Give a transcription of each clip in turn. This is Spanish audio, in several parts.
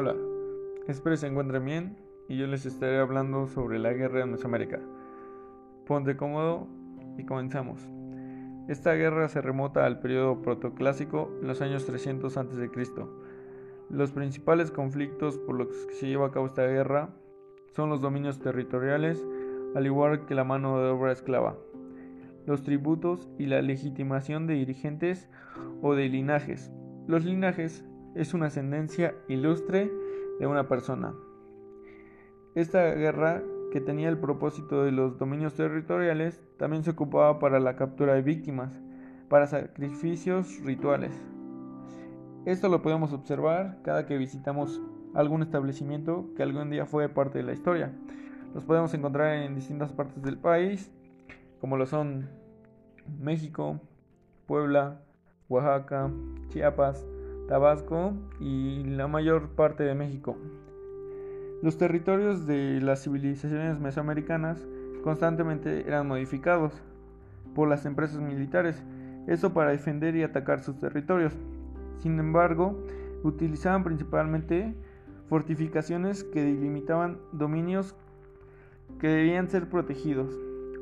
Hola, espero se encuentren bien y yo les estaré hablando sobre la guerra en Mesoamérica. Ponte cómodo y comenzamos. Esta guerra se remota al periodo protoclásico en los años 300 a.C. Los principales conflictos por los que se lleva a cabo esta guerra son los dominios territoriales, al igual que la mano de obra esclava, los tributos y la legitimación de dirigentes o de linajes. Los linajes es una ascendencia ilustre de una persona. Esta guerra, que tenía el propósito de los dominios territoriales, también se ocupaba para la captura de víctimas, para sacrificios rituales. Esto lo podemos observar cada que visitamos algún establecimiento que algún día fue parte de la historia. Los podemos encontrar en distintas partes del país, como lo son México, Puebla, Oaxaca, Chiapas, Tabasco y la mayor parte de México. Los territorios de las civilizaciones mesoamericanas constantemente eran modificados por las empresas militares, eso para defender y atacar sus territorios. Sin embargo, utilizaban principalmente fortificaciones que delimitaban dominios que debían ser protegidos.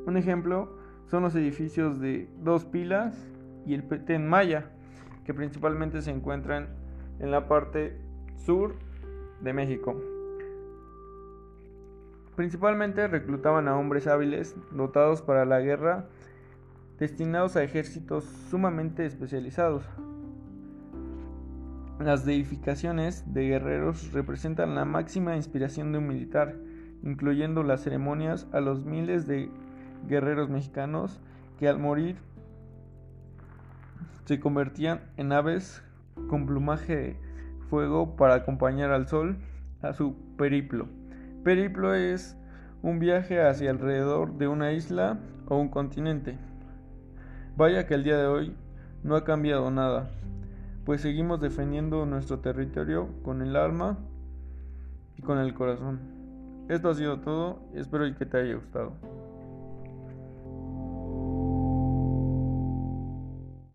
Un ejemplo son los edificios de dos pilas y el Petén Maya, que principalmente se encuentran en la parte sur de México. Principalmente reclutaban a hombres hábiles, dotados para la guerra, destinados a ejércitos sumamente especializados. Las deificaciones de guerreros representan la máxima inspiración de un militar, incluyendo las ceremonias a los miles de guerreros mexicanos que al morir se convertían en aves con plumaje de fuego para acompañar al sol a su periplo. Periplo es un viaje hacia alrededor de una isla o un continente. Vaya que el día de hoy no ha cambiado nada, pues seguimos defendiendo nuestro territorio con el alma y con el corazón. Esto ha sido todo, espero que te haya gustado.